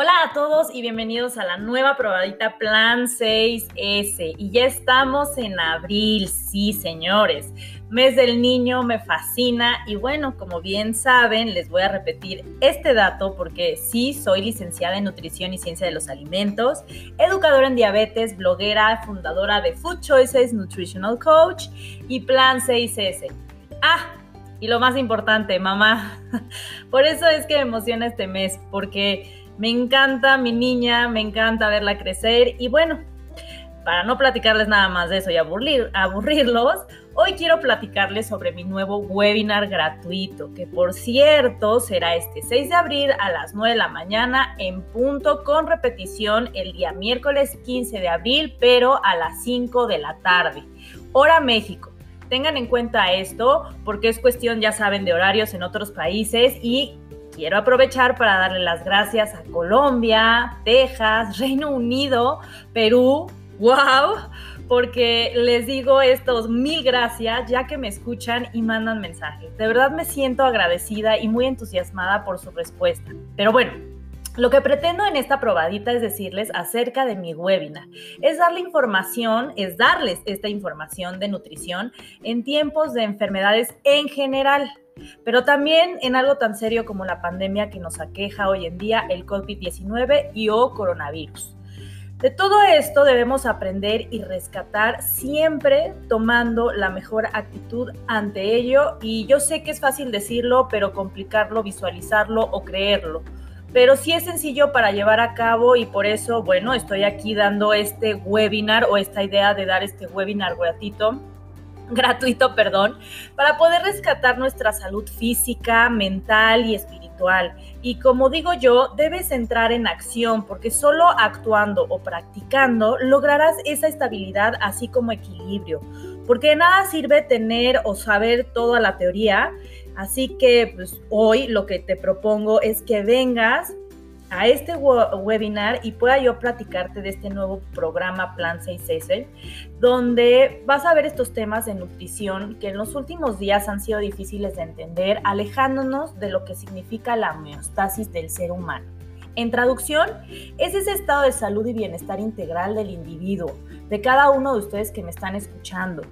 Hola a todos y bienvenidos a la nueva probadita Plan 6S. Y ya estamos en abril, sí señores. Mes del niño me fascina y bueno, como bien saben, les voy a repetir este dato porque sí soy licenciada en nutrición y ciencia de los alimentos, educadora en diabetes, bloguera, fundadora de Food Choices, Nutritional Coach y Plan 6S. Ah, y lo más importante, mamá. Por eso es que me emociona este mes, porque me encanta mi niña, me encanta verla crecer y bueno, para no platicarles nada más de eso y aburrir, aburrirlos, hoy quiero platicarles sobre mi nuevo webinar gratuito, que por cierto será este 6 de abril a las 9 de la mañana en punto con repetición el día miércoles 15 de abril, pero a las 5 de la tarde, hora México. Tengan en cuenta esto porque es cuestión, ya saben, de horarios en otros países y quiero aprovechar para darle las gracias a Colombia, Texas, Reino Unido, Perú, wow, porque les digo estos mil gracias ya que me escuchan y mandan mensajes. De verdad me siento agradecida y muy entusiasmada por su respuesta. Pero bueno, lo que pretendo en esta probadita es decirles acerca de mi webinar. Es darle información, es darles esta información de nutrición en tiempos de enfermedades en general pero también en algo tan serio como la pandemia que nos aqueja hoy en día, el COVID-19 y o coronavirus. De todo esto debemos aprender y rescatar siempre tomando la mejor actitud ante ello y yo sé que es fácil decirlo, pero complicarlo, visualizarlo o creerlo. Pero sí es sencillo para llevar a cabo y por eso, bueno, estoy aquí dando este webinar o esta idea de dar este webinar gratuito gratuito, perdón, para poder rescatar nuestra salud física, mental y espiritual. Y como digo yo, debes entrar en acción porque solo actuando o practicando lograrás esa estabilidad así como equilibrio. Porque de nada sirve tener o saber toda la teoría. Así que pues, hoy lo que te propongo es que vengas a este webinar y pueda yo platicarte de este nuevo programa Plan 6S, donde vas a ver estos temas de nutrición que en los últimos días han sido difíciles de entender, alejándonos de lo que significa la homeostasis del ser humano. En traducción, es ese estado de salud y bienestar integral del individuo, de cada uno de ustedes que me están escuchando,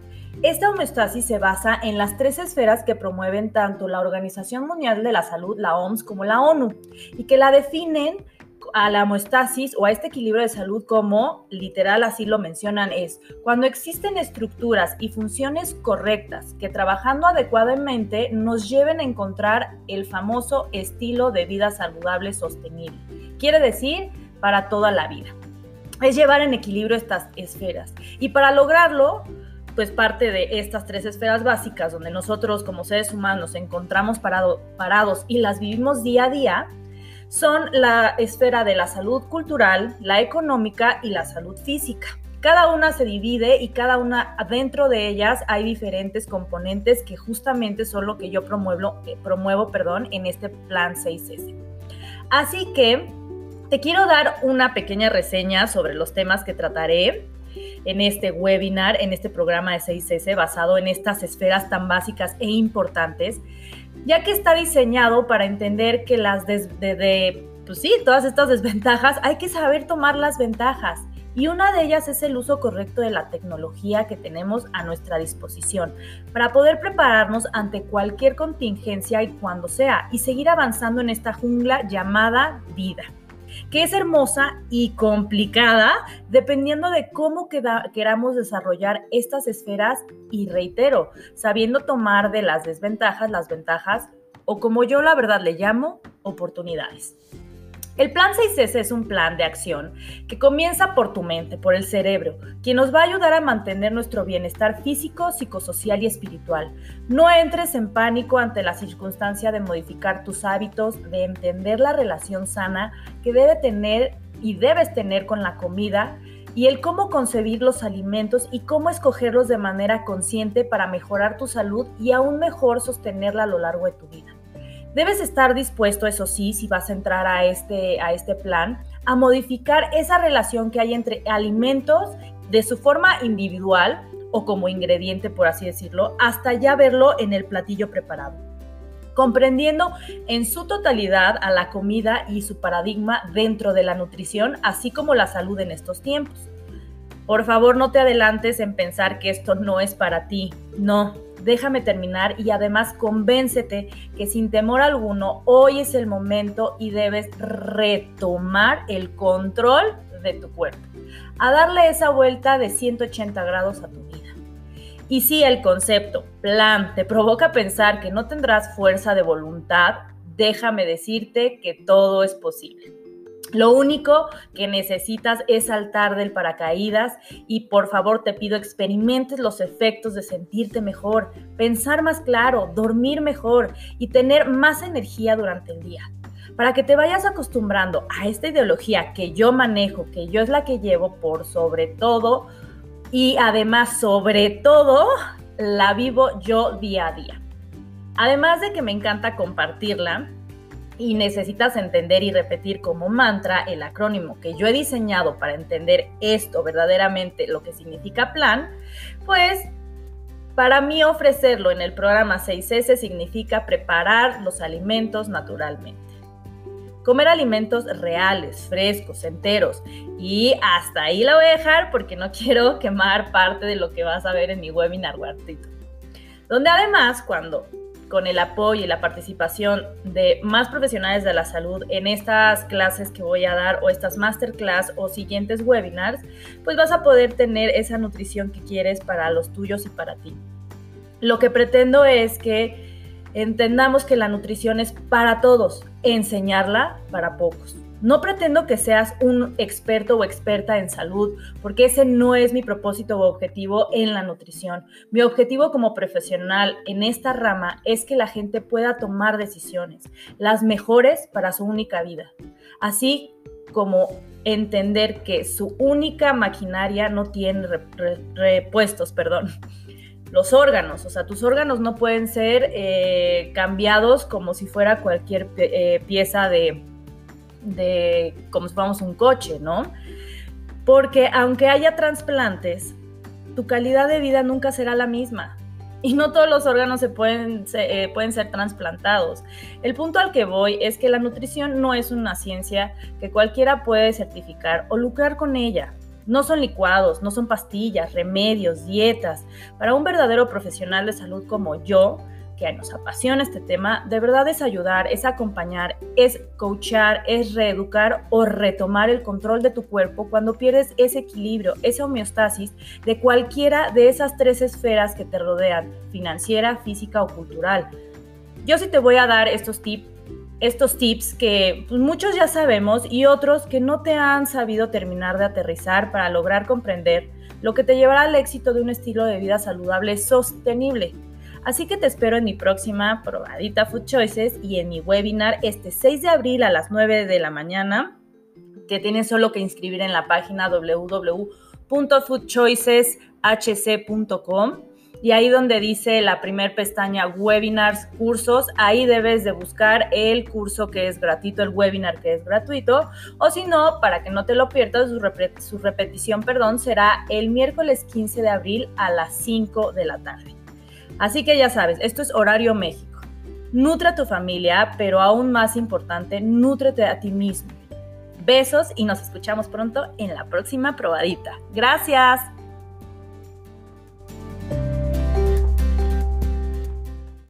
esta homeostasis se basa en las tres esferas que promueven tanto la Organización Mundial de la Salud, la OMS, como la ONU, y que la definen a la homeostasis o a este equilibrio de salud como, literal así lo mencionan, es cuando existen estructuras y funciones correctas que trabajando adecuadamente nos lleven a encontrar el famoso estilo de vida saludable sostenible. Quiere decir, para toda la vida. Es llevar en equilibrio estas esferas. Y para lograrlo, pues parte de estas tres esferas básicas donde nosotros como seres humanos encontramos parados y las vivimos día a día, son la esfera de la salud cultural, la económica y la salud física. Cada una se divide y cada una dentro de ellas hay diferentes componentes que justamente son lo que yo promuevo, eh, promuevo perdón, en este plan 6S. Así que te quiero dar una pequeña reseña sobre los temas que trataré en este webinar, en este programa de 6S basado en estas esferas tan básicas e importantes, ya que está diseñado para entender que las pues sí, todas estas desventajas, hay que saber tomar las ventajas. Y una de ellas es el uso correcto de la tecnología que tenemos a nuestra disposición para poder prepararnos ante cualquier contingencia y cuando sea y seguir avanzando en esta jungla llamada vida que es hermosa y complicada dependiendo de cómo queramos desarrollar estas esferas y reitero, sabiendo tomar de las desventajas las ventajas o como yo la verdad le llamo, oportunidades. El plan 6S es un plan de acción que comienza por tu mente, por el cerebro, quien nos va a ayudar a mantener nuestro bienestar físico, psicosocial y espiritual. No entres en pánico ante la circunstancia de modificar tus hábitos, de entender la relación sana que debe tener y debes tener con la comida y el cómo concebir los alimentos y cómo escogerlos de manera consciente para mejorar tu salud y aún mejor sostenerla a lo largo de tu vida. Debes estar dispuesto, eso sí, si vas a entrar a este, a este plan, a modificar esa relación que hay entre alimentos de su forma individual o como ingrediente, por así decirlo, hasta ya verlo en el platillo preparado. comprendiendo en su totalidad a la comida y su paradigma dentro de la nutrición, así como la salud en estos tiempos. Por favor, no te adelantes en pensar que esto no es para ti. No, déjame terminar y además convéncete que sin temor alguno, hoy es el momento y debes retomar el control de tu cuerpo, a darle esa vuelta de 180 grados a tu vida. Y si el concepto, plan, te provoca pensar que no tendrás fuerza de voluntad, déjame decirte que todo es posible. Lo único que necesitas es saltar del paracaídas y por favor te pido experimentes los efectos de sentirte mejor, pensar más claro, dormir mejor y tener más energía durante el día. Para que te vayas acostumbrando a esta ideología que yo manejo, que yo es la que llevo por sobre todo y además sobre todo la vivo yo día a día. Además de que me encanta compartirla, y necesitas entender y repetir como mantra el acrónimo que yo he diseñado para entender esto verdaderamente, lo que significa plan, pues para mí ofrecerlo en el programa 6S significa preparar los alimentos naturalmente. Comer alimentos reales, frescos, enteros. Y hasta ahí la voy a dejar porque no quiero quemar parte de lo que vas a ver en mi webinar gratuito. Donde además, cuando con el apoyo y la participación de más profesionales de la salud en estas clases que voy a dar o estas masterclass o siguientes webinars, pues vas a poder tener esa nutrición que quieres para los tuyos y para ti. Lo que pretendo es que entendamos que la nutrición es para todos, enseñarla para pocos. No pretendo que seas un experto o experta en salud, porque ese no es mi propósito o objetivo en la nutrición. Mi objetivo como profesional en esta rama es que la gente pueda tomar decisiones, las mejores para su única vida. Así como entender que su única maquinaria no tiene repuestos, perdón. Los órganos, o sea, tus órganos no pueden ser eh, cambiados como si fuera cualquier eh, pieza de, de como si fuéramos un coche, ¿no? Porque aunque haya trasplantes, tu calidad de vida nunca será la misma. Y no todos los órganos se pueden, eh, pueden ser trasplantados. El punto al que voy es que la nutrición no es una ciencia que cualquiera puede certificar o lucrar con ella. No son licuados, no son pastillas, remedios, dietas. Para un verdadero profesional de salud como yo, que nos apasiona este tema, de verdad es ayudar, es acompañar, es coachar, es reeducar o retomar el control de tu cuerpo cuando pierdes ese equilibrio, esa homeostasis de cualquiera de esas tres esferas que te rodean, financiera, física o cultural. Yo sí te voy a dar estos tips estos tips que pues, muchos ya sabemos y otros que no te han sabido terminar de aterrizar para lograr comprender lo que te llevará al éxito de un estilo de vida saludable sostenible. Así que te espero en mi próxima probadita Food Choices y en mi webinar este 6 de abril a las 9 de la mañana, que tienes solo que inscribir en la página www.foodchoiceshc.com y ahí donde dice la primer pestaña webinars, cursos, ahí debes de buscar el curso que es gratuito, el webinar que es gratuito, o si no, para que no te lo pierdas, su, su repetición, perdón, será el miércoles 15 de abril a las 5 de la tarde. Así que ya sabes, esto es horario México. Nutre a tu familia, pero aún más importante, nútrete a ti mismo. Besos y nos escuchamos pronto en la próxima probadita. Gracias.